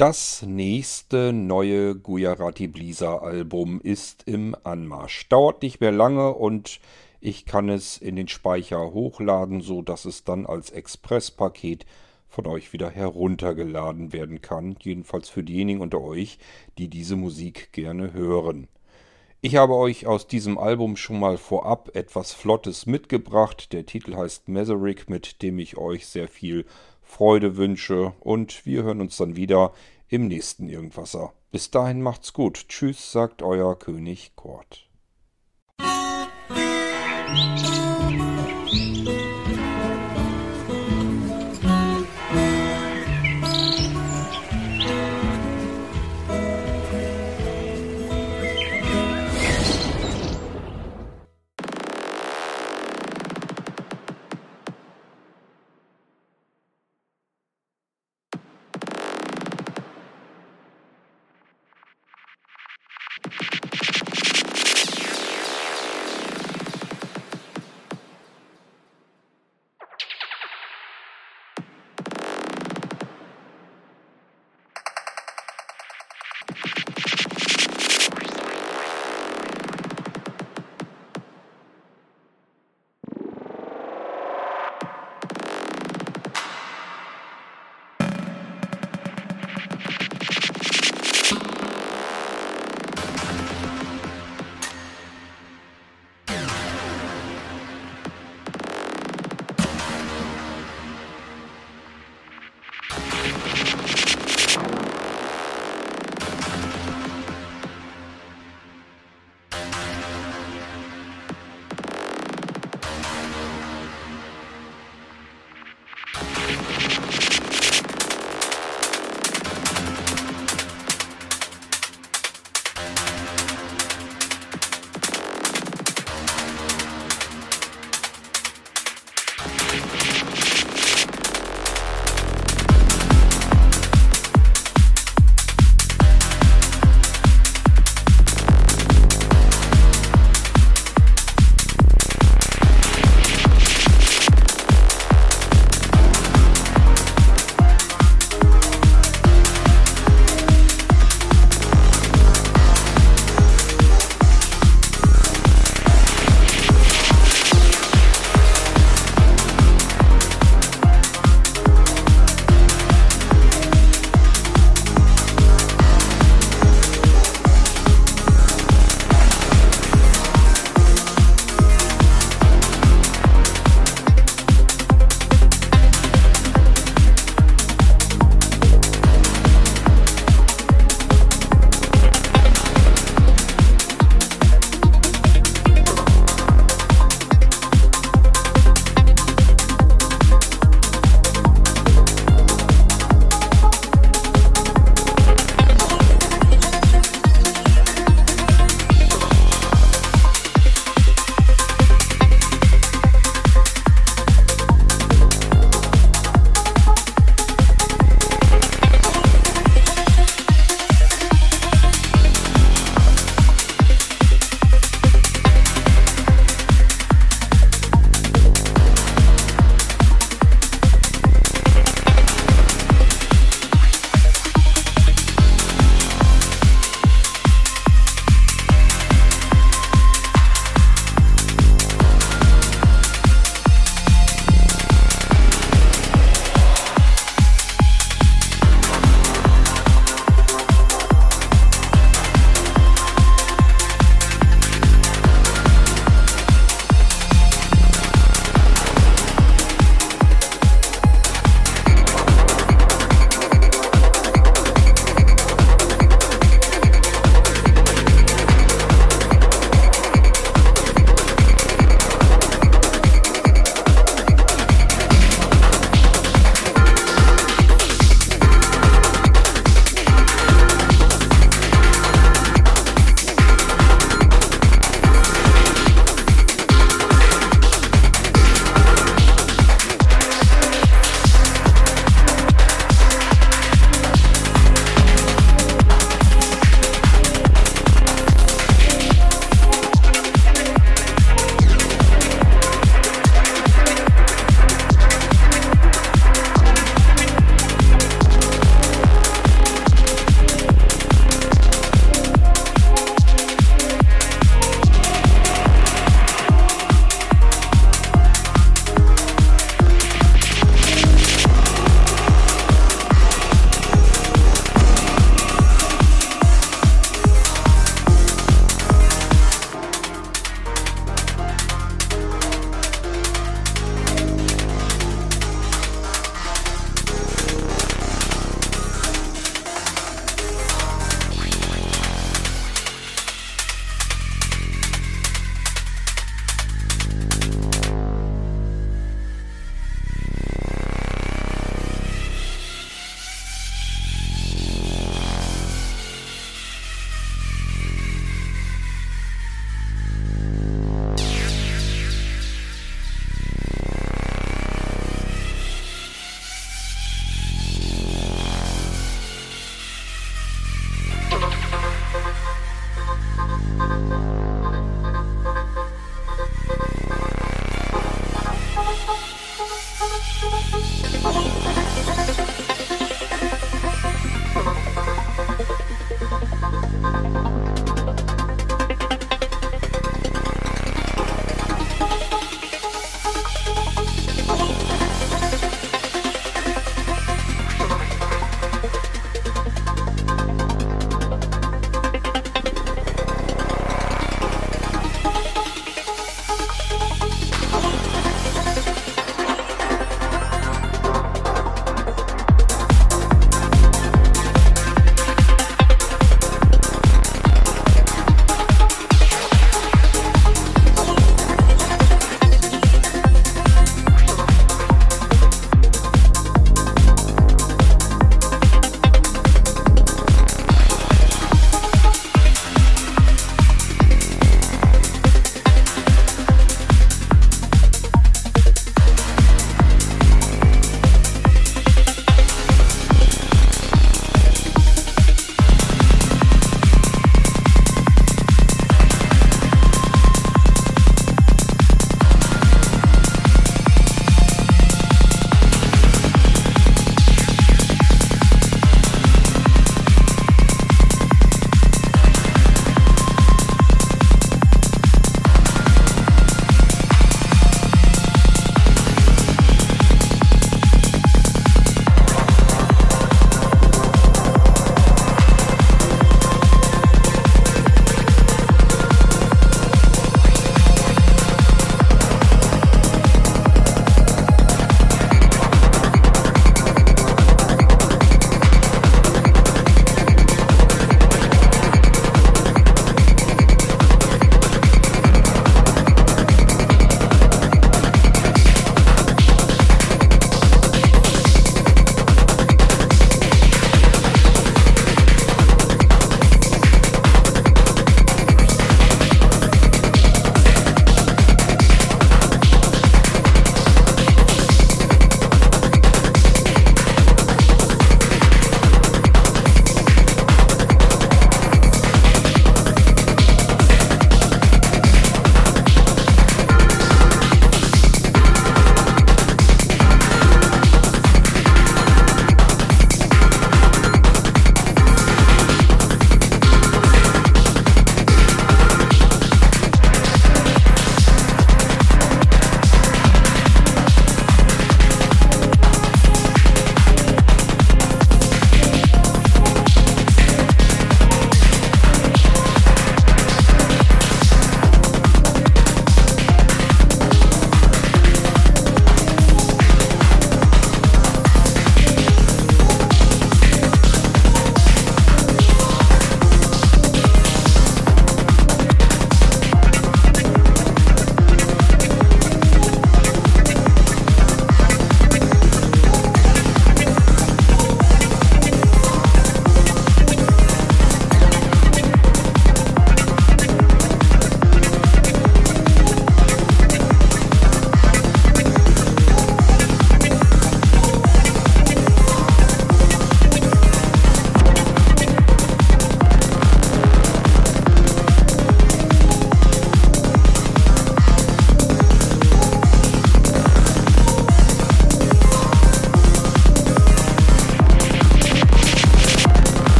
Das nächste neue Gujarati Blisa Album ist im Anmarsch. Dauert nicht mehr lange und ich kann es in den Speicher hochladen, so dass es dann als Expresspaket von euch wieder heruntergeladen werden kann. Jedenfalls für diejenigen unter euch, die diese Musik gerne hören. Ich habe euch aus diesem Album schon mal vorab etwas Flottes mitgebracht. Der Titel heißt Meserick, mit dem ich euch sehr viel Freude wünsche und wir hören uns dann wieder im nächsten Irgendwasser. Bis dahin macht's gut. Tschüss, sagt euer König Kort.